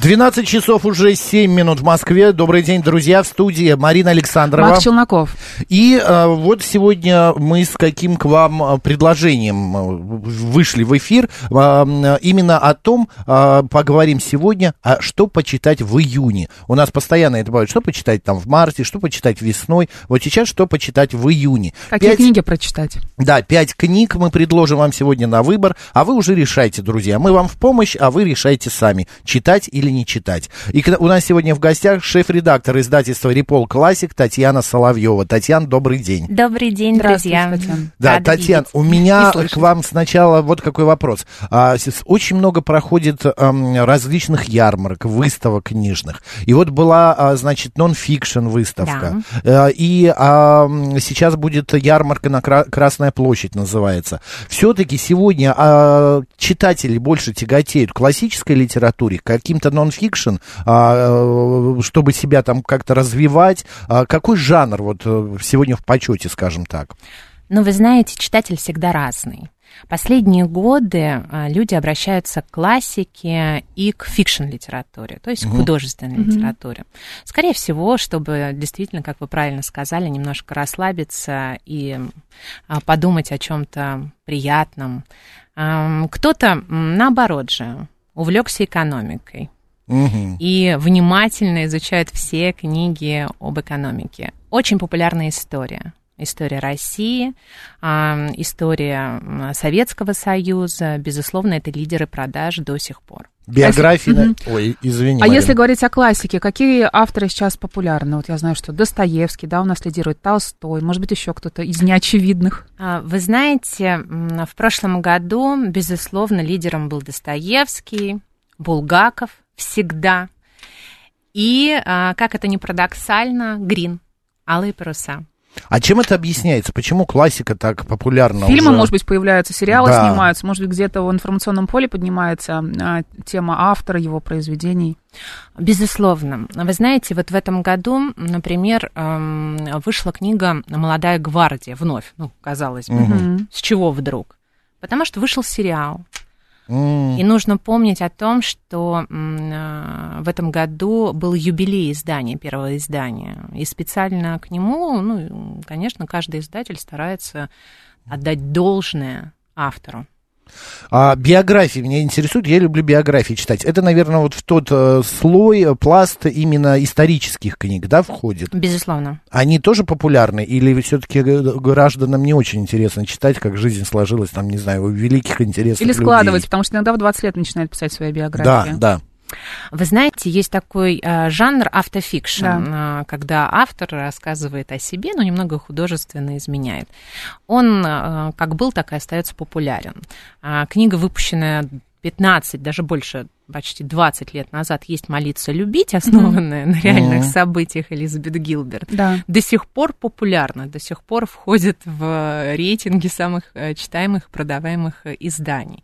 12 часов уже 7 минут в Москве. Добрый день, друзья, в студии Марина Александрова. Макс Челноков. И э, вот сегодня мы с каким к вам э, предложением э, вышли в эфир. Э, именно о том э, поговорим сегодня, а что почитать в июне. У нас постоянно это бывает, что почитать там в марте, что почитать весной. Вот сейчас что почитать в июне. Какие Пять- книги прочитать? Да, пять книг мы предложим вам сегодня на выбор, а вы уже решайте, друзья. Мы вам в помощь, а вы решайте сами, читать или не читать. И у нас сегодня в гостях шеф-редактор издательства «Репол Классик» Татьяна Соловьева. Татьяна, добрый день. Добрый день, Здравствуйте, друзья. Татьяна. Да, Рада Татьяна, видеть у меня к вам сначала вот какой вопрос. А, очень много проходит ам, различных ярмарок, выставок книжных. И вот была, а, значит, нон-фикшн выставка. Э, И ам, сейчас будет ярмарка на Кра- Красная площадь называется. Все-таки сегодня а, читатели больше тяготеют к классической литературе, к каким-то нон-фикшн, а, э, чтобы себя там как-то развивать. А Какой жанр вот э, сегодня в почете, скажем так? Ну, вы знаете, читатель всегда разный. Последние годы а, люди обращаются к классике и к фикшн-литературе, то есть к художественной литературе. Скорее всего, чтобы действительно, как вы правильно сказали, немножко расслабиться и подумать о чем-то приятном. Кто-то, наоборот же, увлекся экономикой. Мгм. и внимательно изучают все книги об экономике. Очень популярная история. История России, а, история Советского Союза. Безусловно, это лидеры продаж до сих пор. Биографии... Мгм. на- Ой, извини, А Марина. если говорить о классике, какие авторы сейчас популярны? Вот я знаю, что Достоевский, да, у нас лидирует Толстой, может быть, еще кто-то из неочевидных. А, Вы знаете, в прошлом году, безусловно, лидером был Достоевский, Булгаков всегда. И, а, как это ни парадоксально, Грин, Алые паруса. А чем это объясняется? Почему классика так популярна Фильмы, уже? может быть, появляются, сериалы Да. снимаются, может быть, где-то в информационном поле поднимается а, тема автора, его произведений. Безусловно. Вы знаете, вот в этом году, например, эм, вышла книга «Молодая гвардия» вновь, ну, казалось бы. Мгм. С чего вдруг? Потому что вышел сериал. И нужно помнить о том, что э, в этом году был юбилей издания, первого издания. И специально к нему, ну, конечно, каждый издатель старается отдать должное автору. А биографии меня интересуют. Я люблю биографии читать. Это, наверное, вот в тот э, слой, э, пласт именно исторических книг, да, входит? Безусловно. Они тоже популярны? Или все-таки гражданам не очень интересно читать, как жизнь сложилась, там, не знаю, у великих интересных Или людей? складывать, потому что иногда в 20 лет начинают писать свои Да, биографии. да. Вы знаете, есть такой э, жанр автофикшн, Да. э, когда автор рассказывает о себе, но немного художественно изменяет. Он э, как был, так и остается популярен. А, книга, выпущенная 15, даже больше, почти 20 лет назад, есть «Молиться, любить», основанная на реальных Мгм. событиях Элизабет Гилберт. Да. До сих пор популярна, до сих пор входит в рейтинги самых э, читаемых, продаваемых э, изданий.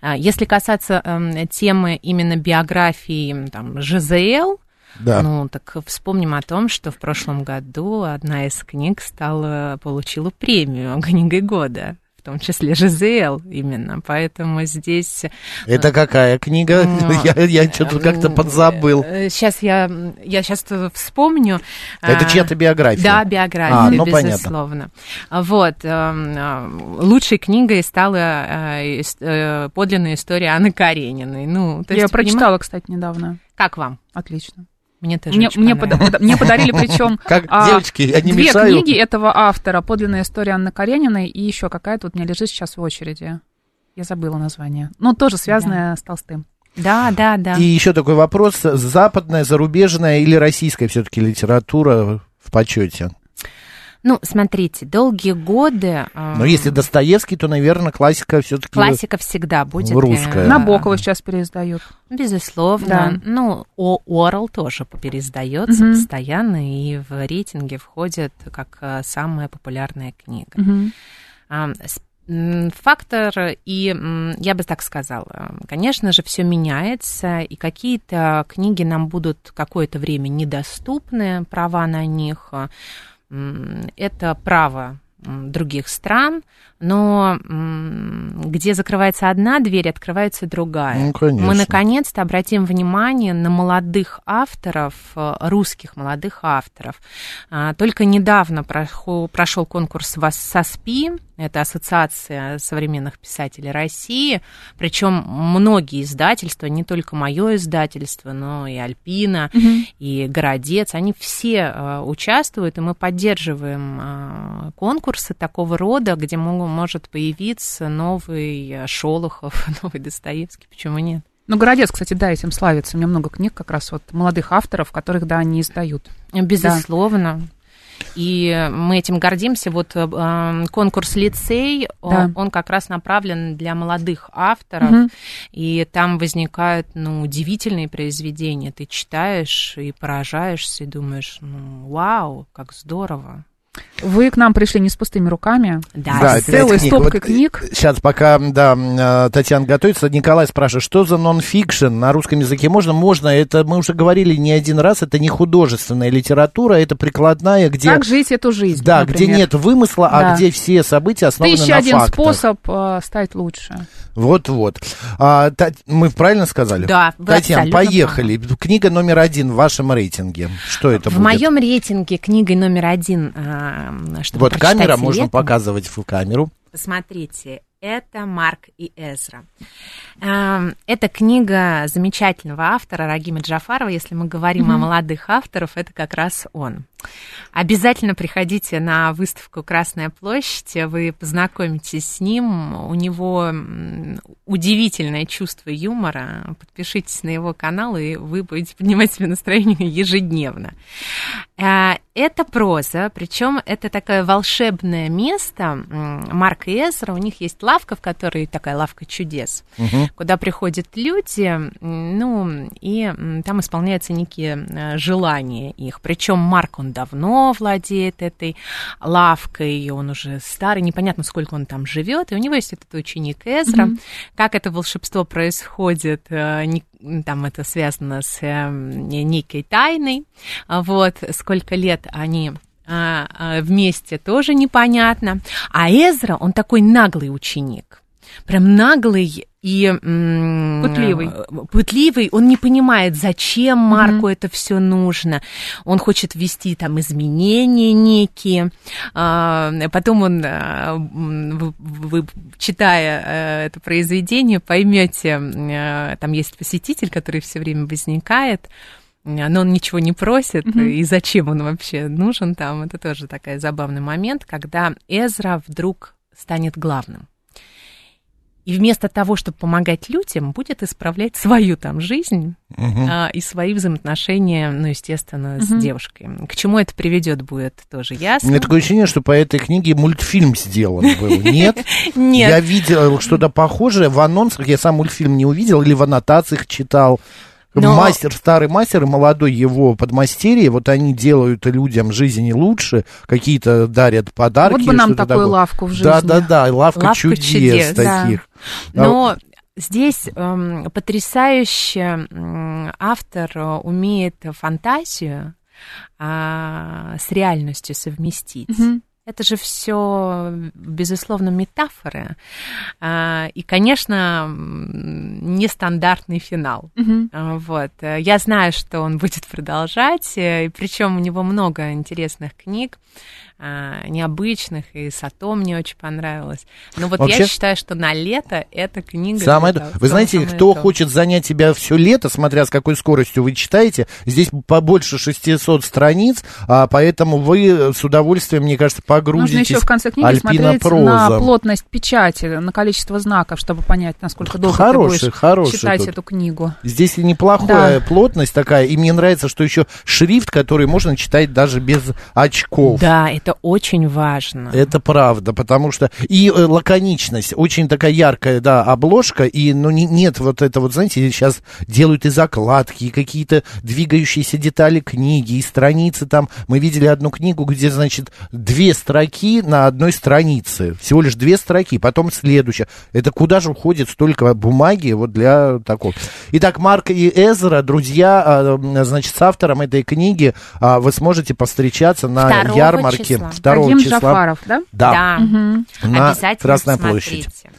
А, Если касаться эм, темы именно биографии там, ЖЗЛ, Да. ну так вспомним о том, что в прошлом году одна из книг стала, получила премию книгой года. В том числе ЖЗЛ именно, поэтому здесь... Это какая книга? Я я что-то как-то подзабыл. Сейчас я, я сейчас вспомню. Это А, чья-то биография? Да, биография, А, ну, понятно. безусловно. Вот. эм, э, Лучшей книгой стала э, э, подлинная история Анны Карениной. Ну, то Я есть, прочитала, кстати, недавно. понимаете, Как вам? Отлично. Мне тоже Мне, мне, пода- мне подарили, причем Как, а, девочки, я не две мешаю? книги этого автора. Подлинная история Анны Карениной и еще какая-то вот у меня лежит сейчас в очереди. Я забыла название. Но тоже связанная с Толстым. Да, да, да. И еще такой вопрос. Западная, зарубежная или российская все-таки литература в почете? Ну, смотрите, долгие годы... Но если Достоевский, то, наверное, классика все-таки... Классика всегда будет. э, Русская. Набокова сейчас переиздают. Безусловно. Да. Ну, О- Орел тоже переиздается Мгм. постоянно и в рейтинге входит как э, самая популярная книга. А, м, Фактор, и я бы так сказала, конечно же, все меняется, и какие-то книги нам будут какое-то время недоступны, права на них. Это право других стран, но где закрывается одна дверь, открывается другая. Ну, конечно. Мы наконец-то обратим внимание на молодых авторов, э, русских молодых авторов. А, Только недавно прошел конкурс в САСПИ, это Ассоциация современных писателей России, причем многие издательства, не только мое издательство, но и Альпина, и Городец, они все э, участвуют, и мы поддерживаем э, конкурсы такого рода, где мо- может появиться новый э, Шолохов, новый Достоевский, почему нет? Ну, Городец, кстати, да, этим славится. У меня много книг как раз вот молодых авторов, которых, да, они издают. Безусловно. И мы этим гордимся. Вот э, э, конкурс лицей, Да. он как раз направлен для молодых авторов, Мгм. и там возникают ну, удивительные произведения. Ты читаешь и поражаешься, и думаешь, ну, вау, как здорово. Вы к нам пришли не с пустыми руками. Да, Да, с целой стопкой книг. Сейчас, пока, да, э, Татьяна готовится, Николай спрашивает, что за нон-фикшн на русском языке можно? Можно, это мы уже говорили не один раз, это не художественная литература, это прикладная, где... Как жить эту жизнь, Да, где например. нет вымысла, Да. а где все события основаны Тысяча на один фактах. способ э, стать лучше. Вот-вот. А, Та- мы правильно сказали? Да, вы Татьяна, поехали. Книга номер один в вашем рейтинге. Что это В будет? моем рейтинге книгой номер один, а, чтобы Вот камера, можно летом, показывать в камеру. Посмотрите, это Марк и Эзра. Эм, Это книга замечательного автора Рагима Джафарова. Если мы говорим о молодых авторах, это как раз он. Обязательно приходите на выставку «Красная площадь», вы познакомитесь с ним. У него удивительное чувство юмора. Подпишитесь на его канал, и вы будете поднимать себе настроение ежедневно. Э, Это проза, причем это такое волшебное место. М, Марк и Эзра, у них есть лавка, в которой такая лавка чудес, куда приходят люди, ну, и там исполняются некие э, желания их. Причем Марк, он давно владеет этой лавкой, и он уже старый, непонятно, сколько он там живет, и у него есть этот ученик Эзра. Как это волшебство происходит, э, там это связано с э, некой тайной, вот, сколько лет они а, а, вместе, тоже непонятно. А Эзра, он такой наглый ученик. Прям наглый и м, Пытливый. пытливый, он не понимает, зачем Марку это все нужно. Он хочет ввести там изменения некие. А, Потом он, а, вы, вы, читая э, это произведение, поймете, э, там есть посетитель, который все время возникает но он ничего не просит, и зачем он вообще нужен там, это тоже такой забавный момент, когда Эзра вдруг станет главным. И вместо того, чтобы помогать людям, будет исправлять свою там жизнь а, и свои взаимоотношения, ну, естественно, с девушкой. К чему это приведет, будет тоже У ясно. меня такое ощущение, что по этой книге мультфильм сделан был. Нет? Нет. Я видел что-то похожее в анонсах, я сам мультфильм не увидел, или в аннотациях читал. Но- Мастер, старый мастер и молодой его подмастерье, вот они делают людям жизнь лучше, какие-то дарят подарки. Вот бы нам такую такое. лавку в жизни. Да-да-да, лавка, Лавка чудес, чудес, да. таких. Но здесь эм, потрясающе м, автор э, умеет фантазию а, с реальностью совместить. Мгм. Это же все, безусловно, метафоры. А, И, конечно, нестандартный финал. А, Вот. Я знаю, что он будет продолжать, э, причем у него много интересных книг. А, необычных, и Сато мне очень понравилось. Но вот Вообще- я считаю, что на лето эта книга... Самое того, Вы знаете, самое кто то. хочет занять тебя все лето, смотря с какой скоростью вы читаете, здесь побольше 600 страниц, а поэтому вы с удовольствием, мне кажется, Нужно погрузитесь еще в конце книги смотреть на плотность печати, на количество знаков, чтобы понять, насколько долго Хороший, ты будешь хороший читать тут. эту книгу. Здесь и неплохая Да. плотность такая, и мне нравится, что еще шрифт, который можно читать даже без очков. Да, это очень важно. Это правда, потому что и э, лаконичность, очень такая яркая, да, обложка, и ну не- нет вот это вот, знаете, сейчас делают и закладки, и какие-то двигающиеся детали книги, и страницы там. Мы видели одну книгу, где, значит, две строки на одной странице, всего лишь две строки, потом следующая. Это куда же уходит столько бумаги вот для такого? Итак, Марк и Эзра, друзья, а, значит, с автором этой книги а, вы сможете повстречаться на ярмарке числа. 2 Рагим числа. Джафаров, да? Да, на Обязательно Красной посмотрите. площади.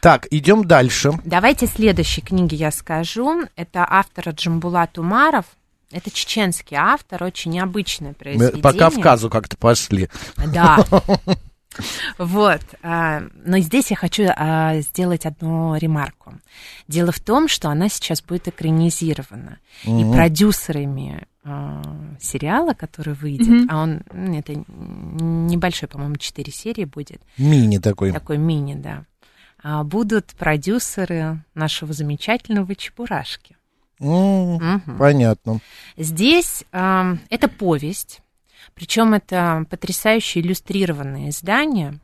Так, идем дальше. Давайте следующей книги я скажу. Это автора Джамбулат Умаров. Это чеченский автор, очень необычное Мы произведение. по Кавказу как-то пошли. Да. Вот. а, Но здесь я хочу а, сделать одну ремарку. Дело в том, что она сейчас будет экранизирована. И продюсерами а, сериала, который выйдет, а он, м, это небольшой, по-моему, 4 серии будет, Мини такой. такой мини, да, будут продюсеры нашего замечательного Чебурашки. М, Мгм. Понятно. Здесь ам, это повесть, причем это потрясающе иллюстрированное издание.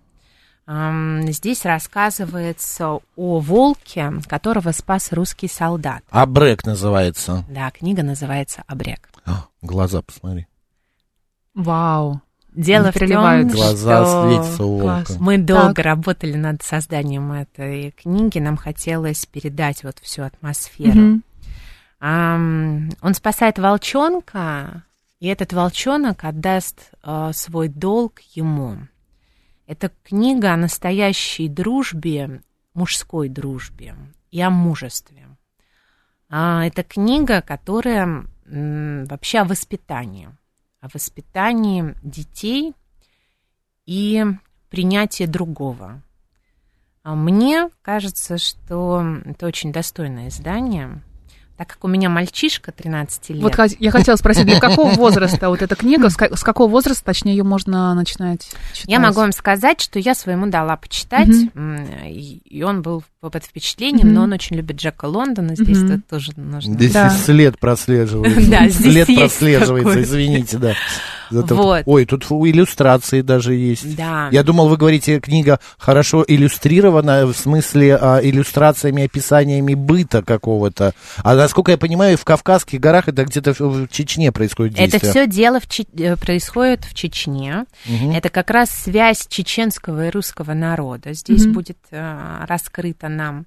Здесь рассказывается о волке, которого спас русский солдат. Абрек называется. Да, книга называется «Обрек». А, глаза посмотри. Вау. Дело Они в том. Глаза что у волка. Мы долго Так. работали над созданием этой книги, нам хотелось передать вот всю атмосферу. Мгм. Ам, он спасает волчонка, и этот волчонок отдаст э, свой долг ему. Это книга о настоящей дружбе, мужской дружбе и о мужестве. А, это книга, которая м, вообще о воспитании, о воспитании детей и принятии другого. А Мне кажется, что это очень достойное издание, так как у меня мальчишка 13 лет. Вот я хотела спросить, для какого возраста вот эта книга, с ка- с какого возраста, точнее, ее можно начинать читать? Я могу вам сказать, что я своему дала почитать, м, и он был под впечатлением, Мгм. но он очень любит Джека Лондона, здесь это тоже нужно. Здесь Да. след прослеживается. Да, здесь след прослеживается, такой. извините, да. Зато- Вот. Ой, тут иллюстрации даже есть. Да. Я думал, вы говорите, книга хорошо иллюстрирована, в смысле а, иллюстрациями, описаниями быта какого-то. А насколько я понимаю, в Кавказских горах это где-то в- Чечне происходит Это действие. все дело в Че- э, происходит в Чечне. Это как раз связь чеченского и русского народа. Здесь Мгм. будет э, раскрыто нам.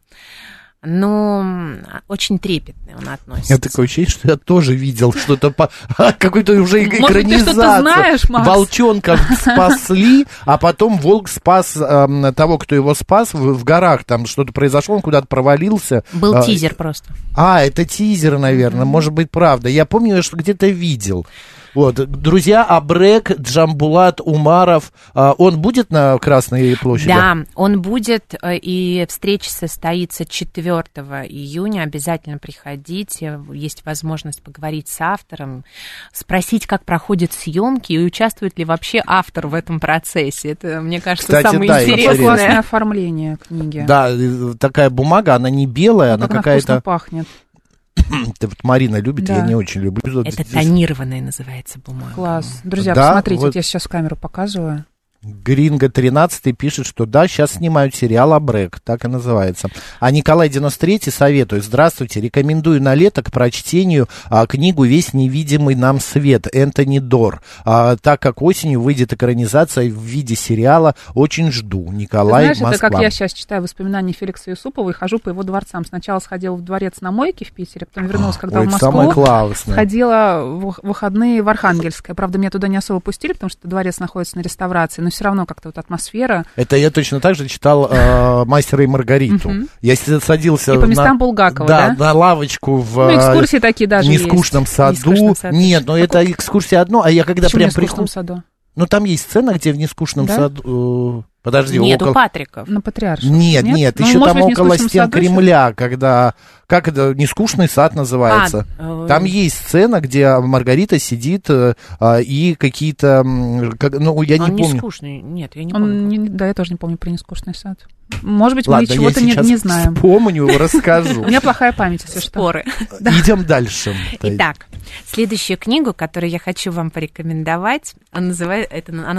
Но м, очень трепетно он относится. Я такое ощущение, что я тоже видел что-то по... какую-то уже Может, ты что-то экранизацию. знаешь, Макс? Волчонка спасли, а потом волк спас эм, того, кто его спас в, в горах. Там что-то произошло, он куда-то провалился. Был А, тизер просто. А, это тизер, наверное, может быть, правда. Я помню, что где-то видел. Вот, друзья, Абрек, Джамбулат, Умаров, а, он будет на Красной площади? Да, он будет, э, и встреча состоится 4 июня. Обязательно приходите. Есть возможность поговорить с автором, спросить, как проходят съемки и участвует ли вообще автор в этом процессе. Это, мне кажется, Кстати, самое да, интересное. классное оформление книги. Да, э, такая бумага, она не белая, она Как она какая-то... пахнет. Ты вот Марина любит, Да. я не очень люблю. Это тонированная называется бумага. Класс. Друзья, Да, посмотрите, вот- вот я сейчас камеру показываю. Гринго 13 пишет, что да, сейчас снимают сериал Абрек, так и называется. А Николай 93 советует, здравствуйте, рекомендую на лето к прочтению а, книгу «Весь невидимый нам свет» Энтони Дор. А, так как осенью выйдет экранизация в виде сериала, очень жду. Ты Николай, знаешь, это Москва. как я сейчас читаю воспоминания Феликса Юсупова и хожу по его дворцам. Сначала сходила в дворец на мойке в Питере, потом вернулась, когда Ой, в это самое Москву. классное. Ходила в выходные в Архангельское. Правда, меня туда не особо пустили, потому что дворец находится на реставрации, но все равно как-то вот атмосфера. Это я точно так же читал э, «Мастера и Маргариту». Мгм. Я садился И по на- местам Булгакова, да, да? на лавочку в Ну, э, экскурсии такие даже нескучном есть. саду. Нескучном саду. Нет, но это экскурсия одно, а я когда Почему прям в нескучном прихожу... саду? Ну, там есть сцена, где в нескучном Да? саду... э, Подожди, Нет, около... у Патриков. На Патриарших. Нет, нет, Ну, еще там быть, в около «Нескучном стен саду»? Кремля, когда... Как это, нескучный сад называется. А, э, Там есть сцена, где Маргарита сидит э, а, и какие-то... как- ну, я не Он не помню. скучный. Нет, я не помню. Он не- да, я тоже не помню про нескучный сад. Может быть, мы Ладно, я чего-то не, не знаем. вспомню, расскажу. У меня плохая память, если что. Споры. Идем дальше. Итак, следующую книгу, которую я хочу вам порекомендовать, она,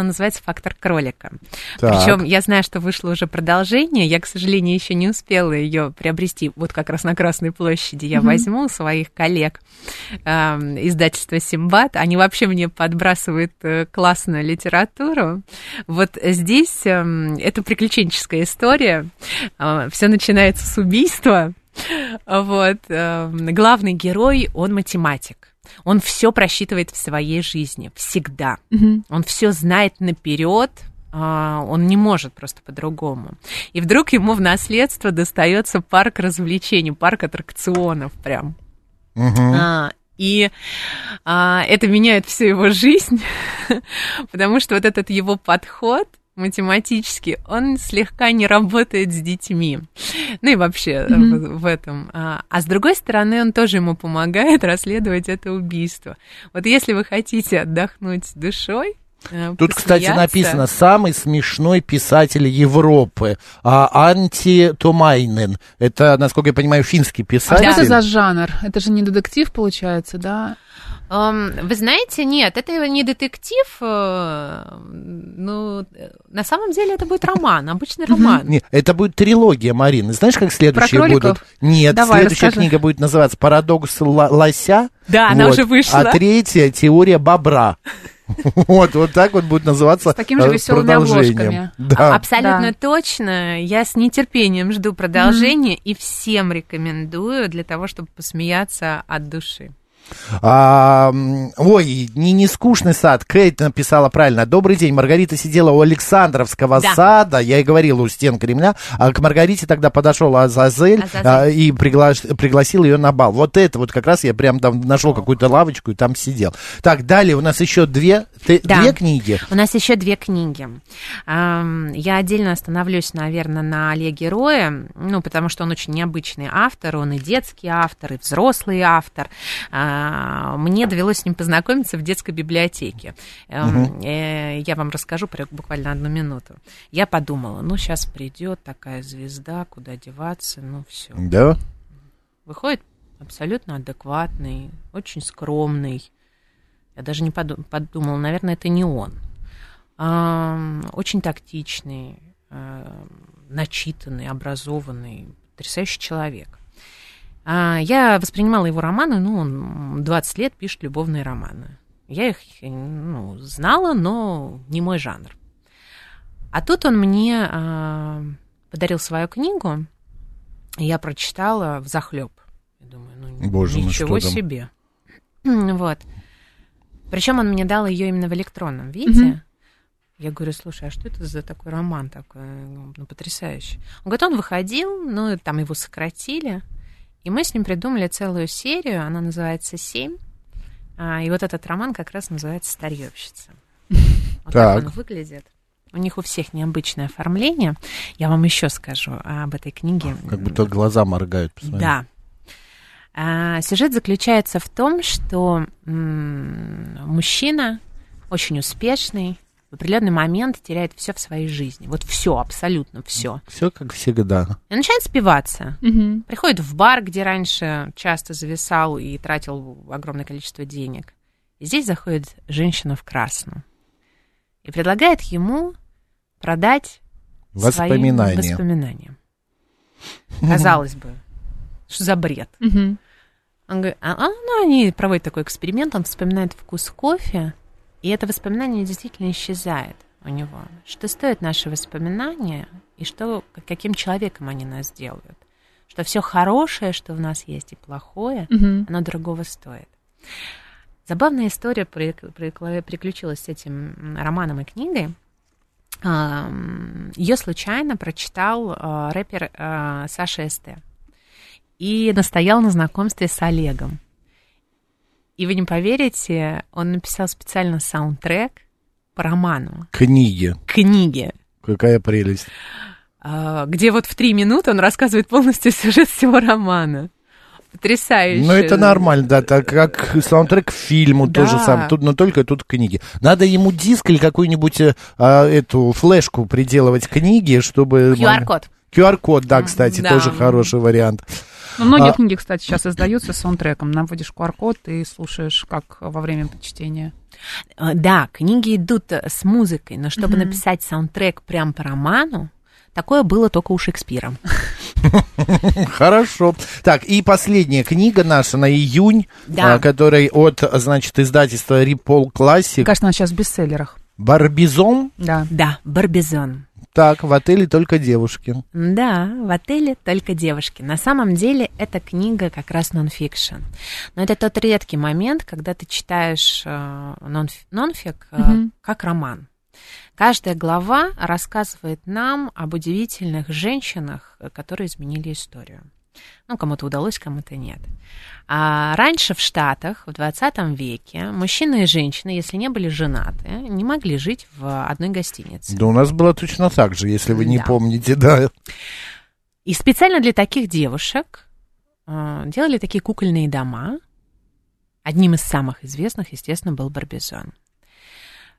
называется «Фактор кролика». Причем я знаю, что вышло уже продолжение, я, к сожалению, еще не успела ее приобрести. Вот как раз на Красной площади я возьму у своих коллег эм, издательства «Симбат». Они вообще мне подбрасывают э, классную литературу. Вот здесь эм, это приключенческая история. Все начинается с убийства. Вот. эм, Главный герой, он математик. Он все просчитывает в своей жизни, всегда. Мгм. Он все знает наперед, он не может просто по-другому. И вдруг ему в наследство достается парк развлечений, парк аттракционов прям. Мгм. А, и а, это меняет всю его жизнь, потому что вот этот его подход математически, он слегка не работает с детьми. Ну и вообще э, в, в этом. А, а с другой стороны, он тоже ему помогает расследовать это убийство. Вот если вы хотите отдохнуть душой, э, Тут, кстати, написано «Самый смешной писатель Европы» а, Анти Томайнен. Это, насколько я понимаю, финский А писатель. что это за жанр? Это же не детектив, получается, да? Эм, Вы знаете, нет, это не детектив. э, Ну, на самом деле это будет роман, обычный роман. Не, это будет трилогия, Марина. Знаешь, как следующие Про кроликов? будут? Нет, Давай, следующая расскажи. книга будет называться «Парадокс лося». Да, она уже вышла. А третья «Теория бобра». Вот, вот так вот будет называться С такими же веселыми продолжением. обложками. Да. Абсолютно Да. точно. Я с нетерпением жду продолжения и всем рекомендую для того, чтобы посмеяться от души. А, ой, не, не скучный сад. Кейт написала правильно. Добрый день. Маргарита сидела у Александровского Да. сада. Я и говорил у стен Кремля. А к Маргарите тогда подошел Азазель, Азазель. а, и пригла- пригласил ее на бал. Вот это вот как раз я прям там нашел какую-то лавочку и там сидел. Так, далее у нас еще две, ты- Да. две книги. У нас еще две книги. Я отдельно остановлюсь, наверное, на Олеге Рое, ну, потому что он очень необычный автор, он и детский автор, и взрослый автор. А, Мне довелось с ним познакомиться в детской библиотеке. Эм, э, Я вам расскажу буквально одну минуту. Я подумала, ну, сейчас придет такая звезда, куда деваться, ну, все. Да. Выходит абсолютно адекватный, очень скромный. Я даже не поду- подумала, наверное, это не он. Очень тактичный, ам, начитанный, образованный, потрясающий человек. А, я воспринимала его романы, ну, он 20 лет пишет любовные романы. Я их ну, знала, но не мой жанр. А тут он мне а, подарил свою книгу, и я прочитала в захлеб. Я думаю, ну Боже мой, ничего там? себе. Вот. Причем он мне дал ее именно в электронном виде. Я говорю, слушай, а что это за такой роман такой, ну, потрясающий? Он говорит, он выходил, ну, там его сократили, и мы с ним придумали целую серию, она называется «Семь», а, и вот этот роман как раз называется «Старьевщица». Вот так Так. он выглядит. У них у всех необычное оформление. Я вам еще скажу об этой книге. Как будто глаза моргают. посмотри. Да. А, сюжет заключается в том, что м, мужчина очень успешный в определенный момент теряет все в своей жизни. Вот все, абсолютно все. Все как всегда. И начинает спиваться. Мгм. Приходит в бар, где раньше часто зависал и тратил огромное количество денег. И здесь заходит женщина в красном и предлагает ему продать Воспоминания. свои воспоминания. Казалось бы, что за бред? Мгм. Он говорит, а, а, ну, они проводят такой эксперимент, он вспоминает вкус кофе, и это воспоминание действительно исчезает у него. Что стоят наши воспоминания, и что, каким человеком они нас делают. Что все хорошее, что в нас есть, и плохое, Мгм. оно дорогого стоит. Забавная история при- при- приключилась с этим романом и книгой. Ее случайно прочитал а, рэпер а, Саша СТ и настоял на знакомстве с Олегом. И вы не поверите, он написал специально саундтрек по роману, Книги. книге, Какая прелесть. а, где вот в три минуты он рассказывает полностью сюжет всего романа. Потрясающе. Ну, это нормально, да, так как саундтрек к фильму Да. тоже сам, тут, но только тут книги. Надо ему диск или какую-нибудь э, а, эту флешку приделывать книги, чтобы... QR-код. QR-код, да, кстати, Да. тоже хороший вариант. Ну, многие А- книги, кстати, сейчас издаются с саундтреком. Наводишь QR-код и слушаешь, как во время чтения. А, Да, книги идут э, с музыкой, но чтобы написать саундтрек прям по роману, такое было только у Шекспира. Хорошо. Так, и последняя книга наша на июнь, Да. а, которая от, значит, издательства Рипол Классик. кажется, она сейчас в бестселлерах. Барбизон. Да. Да, Барбизон. Так, в отеле только девушки. Да, в отеле только девушки. На самом деле эта книга как раз нонфикшн. Но это тот редкий момент, когда ты читаешь э, нонф- нонфик э, как роман. Каждая глава рассказывает нам об удивительных женщинах, э, которые изменили историю. Ну, кому-то удалось, кому-то нет. А раньше в Штатах, в 20 веке, мужчины и женщины, если не были женаты, не могли жить в одной гостинице. Да у нас было точно так же, если вы не Да. помните, да. И специально для таких девушек э, делали такие кукольные дома. Одним из самых известных, естественно, был Барбизон.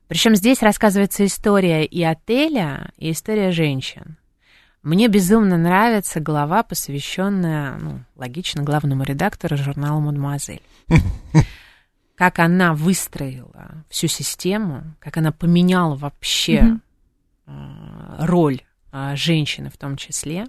Причем здесь рассказывается история и отеля, и история женщин. Мне безумно нравится глава, посвященная, ну, логично, главному редактору журнала «Мадемуазель». Как она выстроила всю систему, как она поменяла вообще э, роль э, женщины в том числе.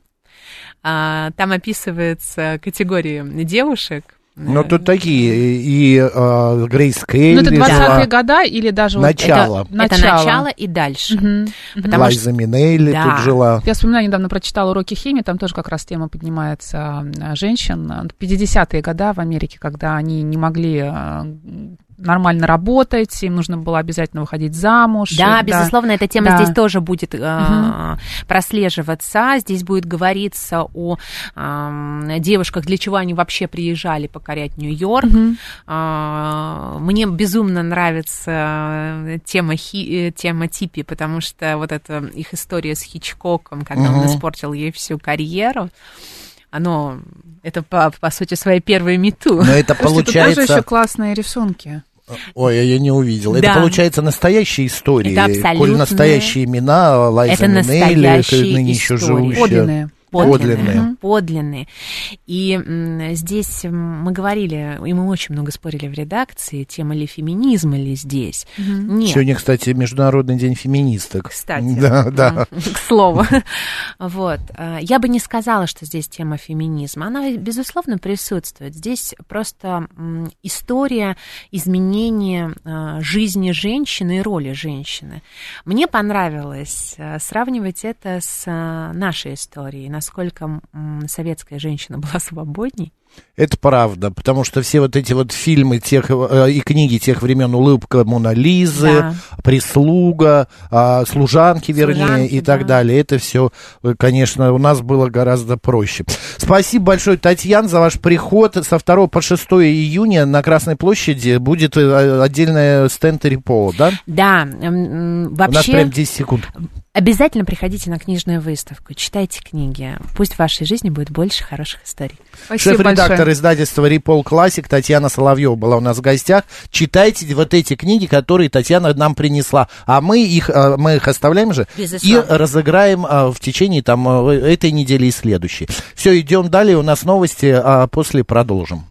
А, Там описывается категории девушек. Ну, Э, тут такие, и э, Грейс Келли Ну, это 20-е жила, года или даже... вот Начало. это Это начало и дальше. Мгм. Потому Лайза Минелли Да. тут жила. Я вспоминаю, недавно прочитала уроки химии, там тоже как раз тема поднимается а, женщин. 50-е года в Америке, когда они не могли а, нормально работать, им нужно было обязательно выходить замуж. Да, И, безусловно, эта тема Да. здесь тоже будет э, Мгм. прослеживаться. Здесь будет говориться о эм, девушках, для чего они вообще приезжали покорять Нью-Йорк. Мгм. А, Мне безумно нравится тема, хи, э, тема Типи, потому что вот эта их история с Хичкоком, когда он Мгм. испортил ей всю карьеру, оно, это по, по сути своей первой мету. Но это Слушайте, тут тоже получается... еще классные рисунки. Ой, а я не увидел. Да. Это получается настоящие истории. Это абсолютно- Коль настоящие имена, Лайза Это Минелли, настоящие ныне еще истории. живущая. Подлинные. Подлинные. И м, здесь мы говорили, и мы очень много спорили в редакции, тема ли феминизма ли здесь. Нет. Сегодня, кстати, Международный день феминисток. Кстати. Да, да. К слову. Вот. А, Я бы не сказала, что здесь тема феминизма. Она, безусловно, присутствует. Здесь просто история изменения а, жизни женщины и роли женщины. Мне понравилось а, сравнивать это с нашей историей, насколько советская женщина была свободней. Это правда, потому что все вот эти вот фильмы тех э, и книги тех времен «Улыбка Мона Лизы», Да. «Прислуга», а, «Служанки», вернее, «Служанки», и так да. далее. Это все, конечно, у нас было гораздо проще. Спасибо большое, Татьяна, за ваш приход. Со 2 по 6 июня на Красной площади будет э, отдельная стенд Репола, да? Да, м, У нас вообще... прям 10 секунд. Обязательно приходите на книжную выставку, читайте книги. Пусть в вашей жизни будет больше хороших историй. Спасибо Шеф-редактор большое. издательства Репол Классик Татьяна Соловьева была у нас в гостях. Читайте вот эти книги, которые Татьяна нам принесла. А мы их, э, мы их оставляем же и разыграем э, в течение там, э, этой недели и следующей. Все, идем далее. У нас новости, а после продолжим.